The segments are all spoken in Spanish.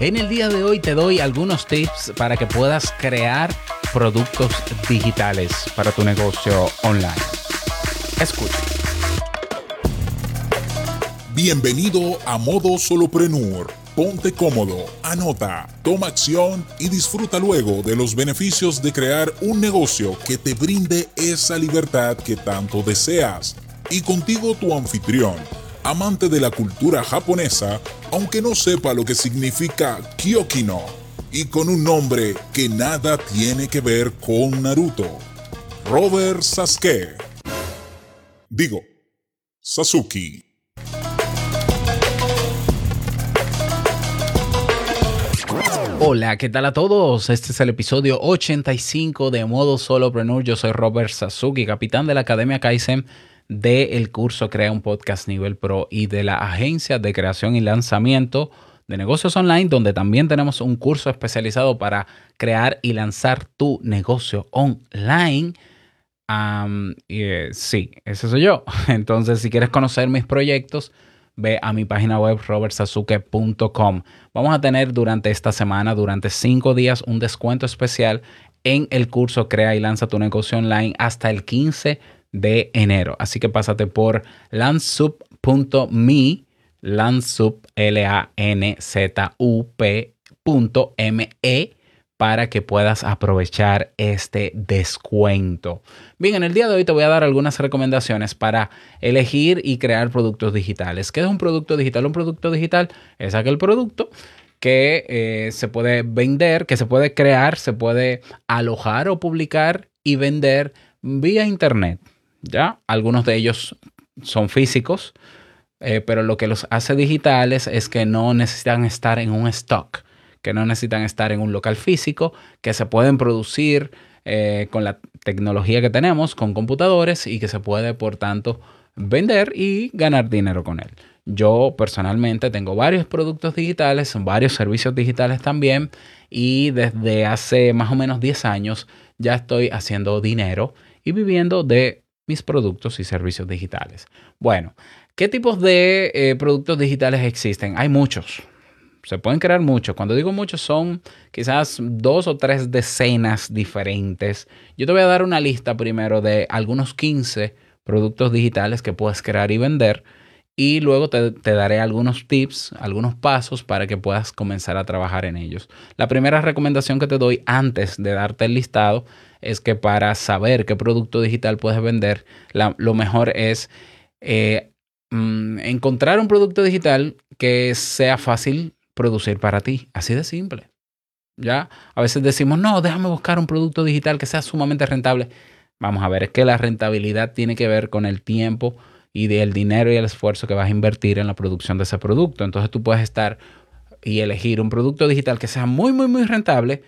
En el día de hoy te doy algunos tips para que puedas crear productos digitales para tu negocio online. Escucha. Bienvenido a Modo Soloprenur. Ponte cómodo, anota, toma acción y disfruta luego de los beneficios de crear un negocio que te brinde esa libertad que tanto deseas. Y contigo tu anfitrión amante de la cultura japonesa, aunque no sepa lo que significa Kyokino, y con un nombre que nada tiene que ver con Naruto. Robert Sasuke. Digo, Sasuke. Hola, ¿qué tal a todos? Este es el episodio 85 de Modo Solopreneur. Yo soy Robert Sasuke, capitán de la Academia Kaizen del curso Crea un Podcast Nivel Pro y de la agencia de creación y lanzamiento de negocios online, donde también tenemos un curso especializado para crear y lanzar tu negocio online. Eh, sí, ese soy yo. Entonces, si quieres conocer mis proyectos, ve a mi página web robertsazuke.com. Vamos a tener durante esta semana, durante cinco días, un descuento especial en el curso Crea y Lanza tu negocio online hasta el 15 de enero. Así que pásate por landsup.me, landsup, L-A-N-Z-U-P.me para que puedas aprovechar este descuento. Bien, en el día de hoy te voy a dar algunas recomendaciones para elegir y crear productos digitales. ¿Qué es un producto digital? Un producto digital es aquel producto que eh, se puede vender, que se puede crear, se puede alojar o publicar y vender vía Internet. ¿Ya? Algunos de ellos son físicos, eh, pero lo que los hace digitales es que no necesitan estar en un stock, que no necesitan estar en un local físico, que se pueden producir eh, con la tecnología que tenemos, con computadores y que se puede, por tanto, vender y ganar dinero con él. Yo personalmente tengo varios productos digitales, varios servicios digitales también y desde hace más o menos 10 años ya estoy haciendo dinero y viviendo de mis productos y servicios digitales. Bueno, ¿qué tipos de eh, productos digitales existen? Hay muchos. Se pueden crear muchos. Cuando digo muchos son quizás dos o tres decenas diferentes. Yo te voy a dar una lista primero de algunos 15 productos digitales que puedes crear y vender. Y luego te, te, daré algunos tips, algunos pasos para que puedas comenzar a trabajar en ellos. La primera recomendación que te doy antes de darte el listado es que para saber qué producto digital puedes vender, lo mejor es eh, mm, encontrar un producto digital que sea fácil producir para ti. Así de simple. ¿Ya? A veces decimos, no, déjame buscar un producto digital que sea sumamente rentable. Vamos a ver, es que la rentabilidad tiene que ver con el tiempo y del dinero y el esfuerzo que vas a invertir en la producción de ese producto. Entonces tú puedes estar y elegir un producto digital que sea muy, muy, muy rentable,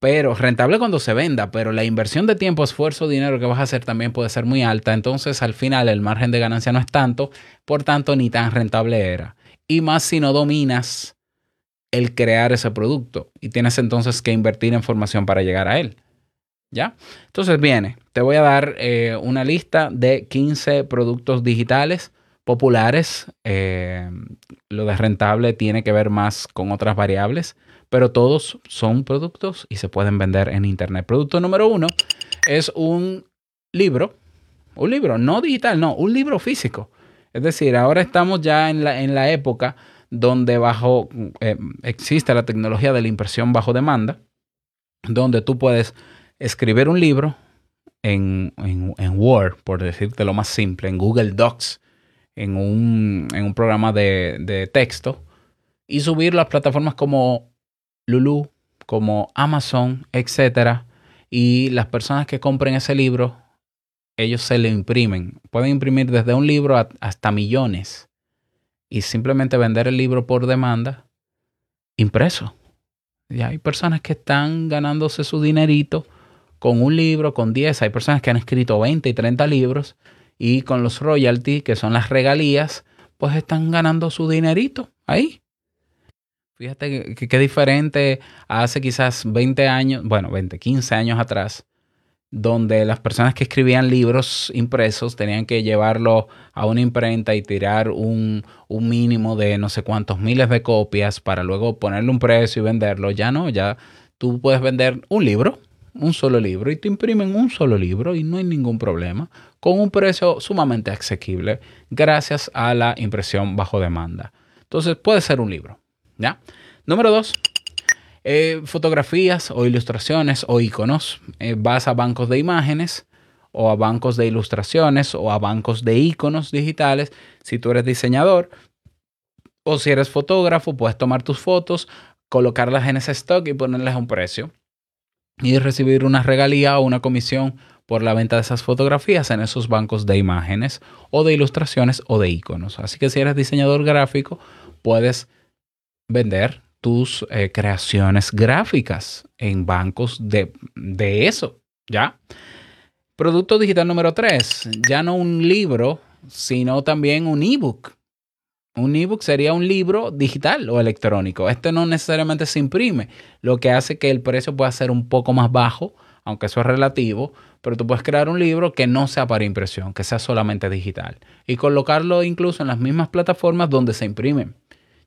pero rentable cuando se venda, pero la inversión de tiempo, esfuerzo, dinero que vas a hacer también puede ser muy alta, entonces al final el margen de ganancia no es tanto, por tanto ni tan rentable era. Y más si no dominas el crear ese producto y tienes entonces que invertir en formación para llegar a él. ¿Ya? Entonces viene, te voy a dar eh, una lista de 15 productos digitales populares. Eh, lo de rentable tiene que ver más con otras variables pero todos son productos y se pueden vender en Internet. Producto número uno es un libro, un libro, no digital, no, un libro físico. Es decir, ahora estamos ya en la, en la época donde bajo, eh, existe la tecnología de la impresión bajo demanda, donde tú puedes escribir un libro en, Word, por decirte lo más simple, en Google Docs, en un, en un programa de, de texto, y subirlo a plataformas como Lulu, como Amazon, etcétera, y las personas que compren ese libro, ellos se lo imprimen. Pueden imprimir desde un libro hasta millones y simplemente vender el libro por demanda impreso. Y hay personas que están ganándose su dinerito con un libro, con 10. Hay personas que han escrito 20 y 30 libros y con los royalties, que son las regalías, pues están ganando su dinerito ahí. Fíjate qué diferente hace quizás 20 años, bueno, 20, 15 años atrás, donde las personas que escribían libros impresos tenían que llevarlo a una imprenta y tirar un, un, mínimo de no sé cuántos miles de copias para luego ponerle un precio y venderlo. Ya no, ya tú puedes vender un libro, un solo libro, y te imprimen un solo libro y no hay ningún problema, con un precio sumamente asequible gracias a la impresión bajo demanda. Entonces puede ser un libro. ¿ya? Número dos, eh, fotografías o ilustraciones o iconos. Eh, vas a bancos de imágenes o a bancos de ilustraciones o a bancos de iconos digitales. Si tú eres diseñador o si eres fotógrafo, puedes tomar tus fotos, colocarlas en ese stock y ponerles un precio y recibir una regalía o una comisión por la venta de esas fotografías en esos bancos de imágenes o de ilustraciones o de iconos. Así que si eres diseñador gráfico, puedes vender tus eh, creaciones gráficas en bancos de, de eso, ¿ya? Producto digital número 3, ya no un libro, sino también un ebook. Un ebook sería un libro digital o electrónico. Este no necesariamente se imprime, lo que hace que el precio pueda ser un poco más bajo, aunque eso es relativo, pero tú puedes crear un libro que no sea para impresión, que sea solamente digital y colocarlo incluso en las mismas plataformas donde se imprimen.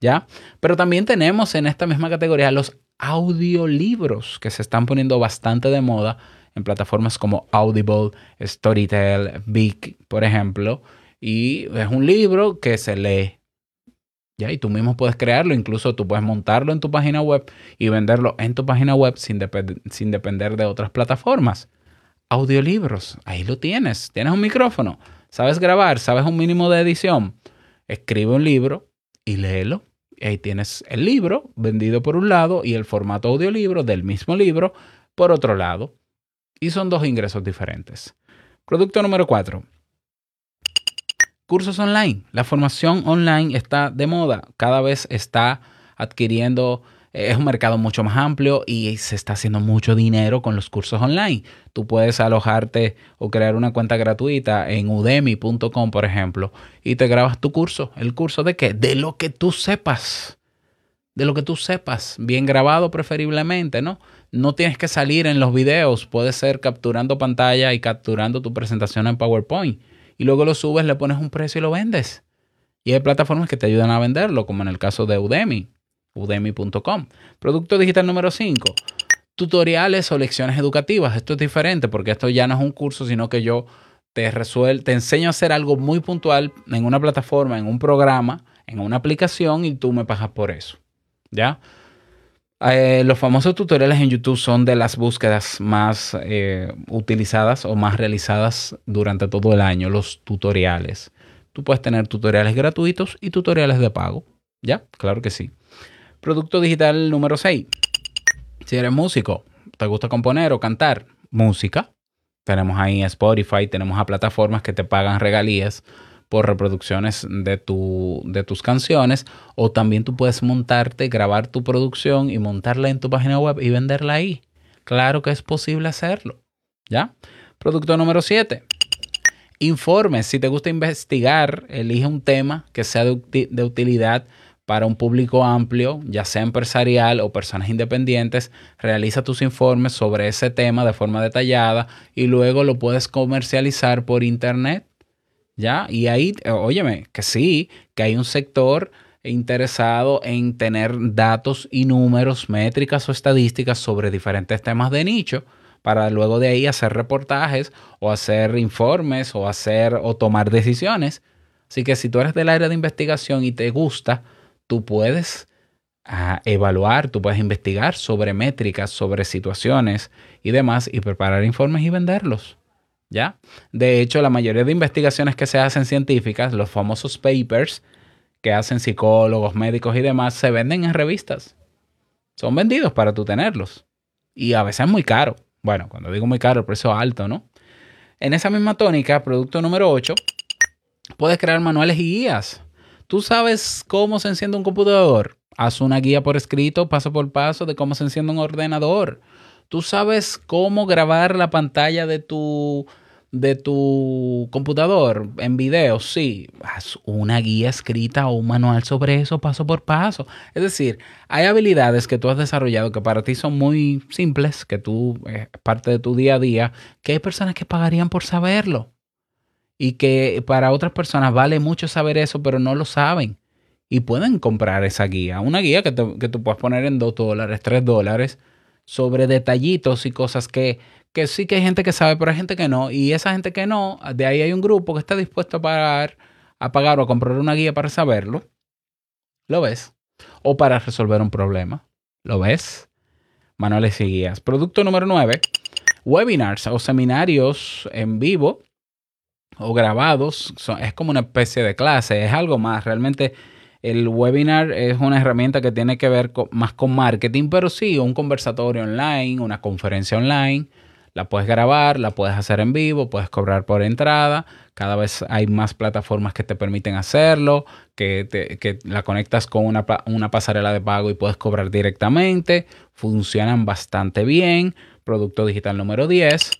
¿ya? Pero también tenemos en esta misma categoría los audiolibros que se están poniendo bastante de moda en plataformas como Audible, Storytel, Big, por ejemplo. Y es un libro que se lee. Y tú mismo puedes crearlo, incluso tú puedes montarlo en tu página web y venderlo en tu página web sin, sin depender de otras plataformas. Audiolibros, ahí lo tienes. Tienes un micrófono, sabes grabar, sabes un mínimo de edición. Escribe un libro y léelo ahí tienes el libro vendido por un lado y el formato audiolibro del mismo libro por otro lado. Y son dos ingresos diferentes. Producto número cuatro. Cursos online. La formación online está de moda. Cada vez está adquiriendo es un mercado mucho más amplio y se está haciendo mucho dinero con los cursos online. Tú puedes alojarte o crear una cuenta gratuita en udemy.com, por ejemplo, y te grabas tu curso. ¿El curso de qué? De lo que tú sepas. De lo que tú sepas. Bien grabado preferiblemente, ¿no? No tienes que salir en los videos. Puede ser capturando pantalla y capturando tu presentación en PowerPoint. Y luego lo subes, le pones un precio y lo vendes. Y hay plataformas que te ayudan a venderlo, como en el caso de Udemy udemy.com. Producto digital número 5. Tutoriales o lecciones educativas. Esto es diferente porque esto ya no es un curso, sino que yo te resuelvo, te enseño a hacer algo muy puntual en una plataforma, en un programa, en una aplicación y tú me pagas por eso. ¿Ya? Eh, los famosos tutoriales en YouTube son de las búsquedas más eh, utilizadas o más realizadas durante todo el año, los tutoriales. Tú puedes tener tutoriales gratuitos y tutoriales de pago. ¿Ya? Claro que sí. Producto digital número 6. Si eres músico, te gusta componer o cantar música, tenemos ahí Spotify, tenemos a plataformas que te pagan regalías por reproducciones de, tu, de tus canciones o también tú puedes montarte, grabar tu producción y montarla en tu página web y venderla ahí. Claro que es posible hacerlo. ¿Ya? Producto número 7. Informes. Si te gusta investigar, elige un tema que sea de, de utilidad para un público amplio, ya sea empresarial o personas independientes, realiza tus informes sobre ese tema de forma detallada y luego lo puedes comercializar por internet. ¿Ya? Y ahí, óyeme, que sí, que hay un sector interesado en tener datos y números, métricas o estadísticas sobre diferentes temas de nicho para luego de ahí hacer reportajes o hacer informes o hacer o tomar decisiones. Así que si tú eres del área de investigación y te gusta, tú puedes ah, evaluar, tú puedes investigar sobre métricas, sobre situaciones y demás y preparar informes y venderlos. ¿Ya? De hecho, la mayoría de investigaciones que se hacen científicas, los famosos papers que hacen psicólogos, médicos y demás, se venden en revistas. Son vendidos para tú tenerlos. Y a veces es muy caro. Bueno, cuando digo muy caro, el precio alto, ¿no? En esa misma tónica, producto número 8, puedes crear manuales y guías ¿Tú sabes cómo se enciende un computador? Haz una guía por escrito, paso por paso, de cómo se enciende un ordenador. ¿Tú sabes cómo grabar la pantalla de tu, de tu computador en video, sí, haz una guía escrita o un manual sobre eso paso por paso. Es decir, hay habilidades que tú has desarrollado que para ti son muy simples, que tú es parte de tu día a día, que hay personas que pagarían por saberlo. Y que para otras personas vale mucho saber eso, pero no lo saben. Y pueden comprar esa guía. Una guía que, que tú puedes poner en 2 dólares, 3 dólares, sobre detallitos y cosas que que sí que hay gente que sabe, pero hay gente que no. Y esa gente que no, de ahí hay un grupo que está dispuesto a pagar, a pagar o a comprar una guía para saberlo. ¿Lo ves? O para resolver un problema. ¿Lo ves? Manuales y guías. Producto número 9. Webinars o seminarios en vivo o grabados. es como una especie de clase. Es algo más. Realmente el webinar es una herramienta que tiene que ver más con marketing, pero sí, un conversatorio online, una conferencia online la puedes grabar, la puedes hacer en vivo, puedes cobrar por entrada. Cada vez hay más plataformas que te permiten hacerlo, que, te, la conectas con una, una pasarela de pago y puedes cobrar directamente. Funcionan bastante bien. Producto digital número 10.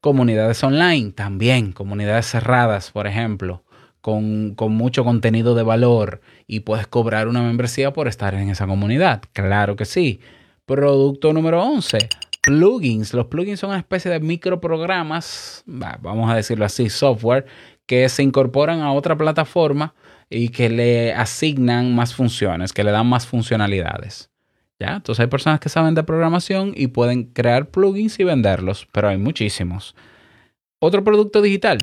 Comunidades online también, comunidades cerradas, por ejemplo, con, mucho contenido de valor y puedes cobrar una membresía por estar en esa comunidad. Claro que sí. Producto número 11, plugins. Los plugins son una especie de microprogramas, vamos a decirlo así, software, que se incorporan a otra plataforma y que le asignan más funciones, que le dan más funcionalidades. ¿Ya? Entonces hay personas que saben de programación y pueden crear plugins y venderlos, pero hay muchísimos. Otro producto digital,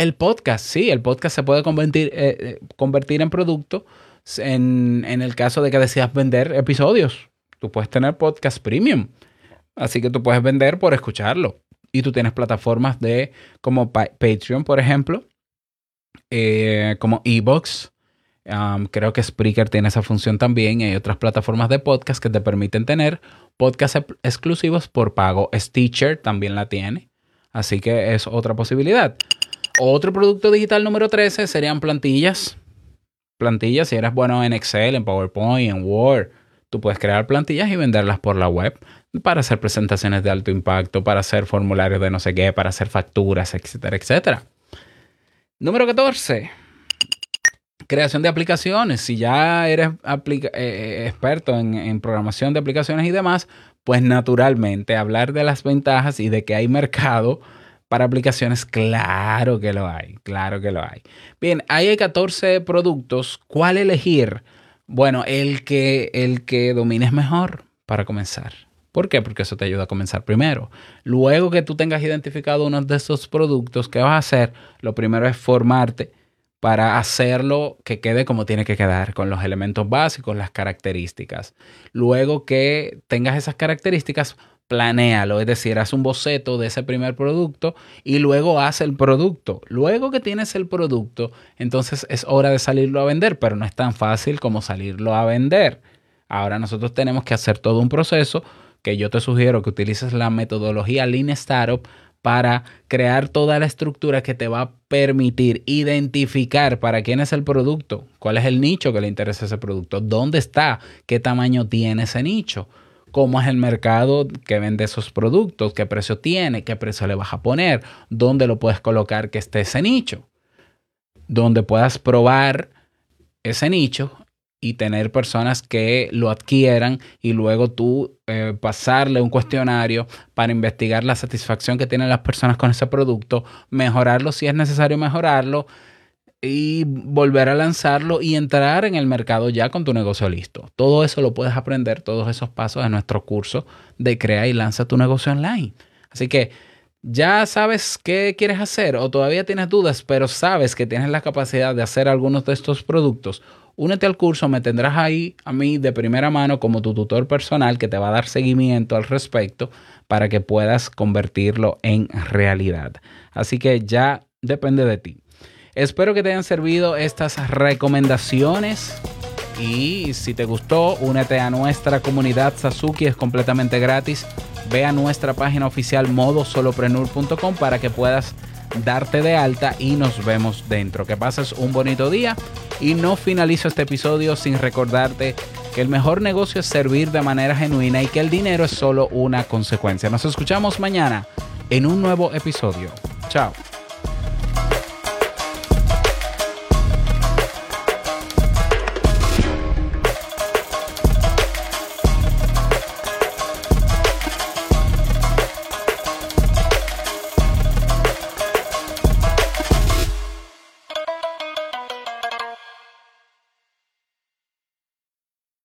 el podcast. Sí, el podcast se puede convertir, eh, eh, convertir en producto en, en el caso de que decidas vender episodios. Tú puedes tener podcast premium Así que tú puedes vender por escucharlo. Y tú tienes plataformas de como Patreon, por ejemplo, eh, como Ebox. creo que Spreaker tiene esa función también. Y hay otras plataformas de podcast que te permiten tener podcasts exclusivos por pago. Stitcher también la tiene. Así que es otra posibilidad. Otro producto digital número 13 serían plantillas. Plantillas, si eres bueno en Excel, en PowerPoint, en Word, tú puedes crear plantillas y venderlas por la web para hacer presentaciones de alto impacto, para hacer formularios de no sé qué, para hacer facturas, etcétera, etcétera. Número 14. Creación de aplicaciones. Si ya eres eh, eh, experto en, en programación de aplicaciones y demás, pues naturalmente hablar de las ventajas y de que hay mercado para aplicaciones, claro que lo hay, claro que lo hay. Bien, ahí hay 14 productos. ¿Cuál elegir? Bueno, el que, el que domines mejor para comenzar. ¿Por qué? Porque eso te ayuda a comenzar primero. Luego que tú tengas identificado uno de esos productos, ¿qué vas a hacer? Lo primero es formarte para hacerlo que quede como tiene que quedar, con los elementos básicos, las características. Luego que tengas esas características, planéalo, es decir, haz un boceto de ese primer producto y luego haz el producto. Luego que tienes el producto, entonces es hora de salirlo a vender, pero no es tan fácil como salirlo a vender. Ahora nosotros tenemos que hacer todo un proceso que yo te sugiero que utilices la metodología Lean Startup para crear toda la estructura que te va a permitir identificar para quién es el producto, cuál es el nicho que le interesa ese producto, dónde está, qué tamaño tiene ese nicho, cómo es el mercado que vende esos productos, qué precio tiene, qué precio le vas a poner, dónde lo puedes colocar que esté ese nicho, donde puedas probar ese nicho y tener personas que lo adquieran y luego tú eh, pasarle un cuestionario para investigar la satisfacción que tienen las personas con ese producto, mejorarlo si es necesario mejorarlo y volver a lanzarlo y entrar en el mercado ya con tu negocio listo. Todo eso lo puedes aprender, todos esos pasos en nuestro curso de Crea y Lanza tu negocio online. Así que ya sabes qué quieres hacer o todavía tienes dudas, pero sabes que tienes la capacidad de hacer algunos de estos productos únete al curso, me tendrás ahí a mí de primera mano como tu tutor personal que te va a dar seguimiento al respecto para que puedas convertirlo en realidad. Así que ya depende de ti. Espero que te hayan servido estas recomendaciones. Y si te gustó, únete a nuestra comunidad Sasuki, es completamente gratis. Ve a nuestra página oficial modosoloprenur.com para que puedas darte de alta y nos vemos dentro. Que pases un bonito día y no finalizo este episodio sin recordarte que el mejor negocio es servir de manera genuina y que el dinero es solo una consecuencia. Nos escuchamos mañana en un nuevo episodio. Chao.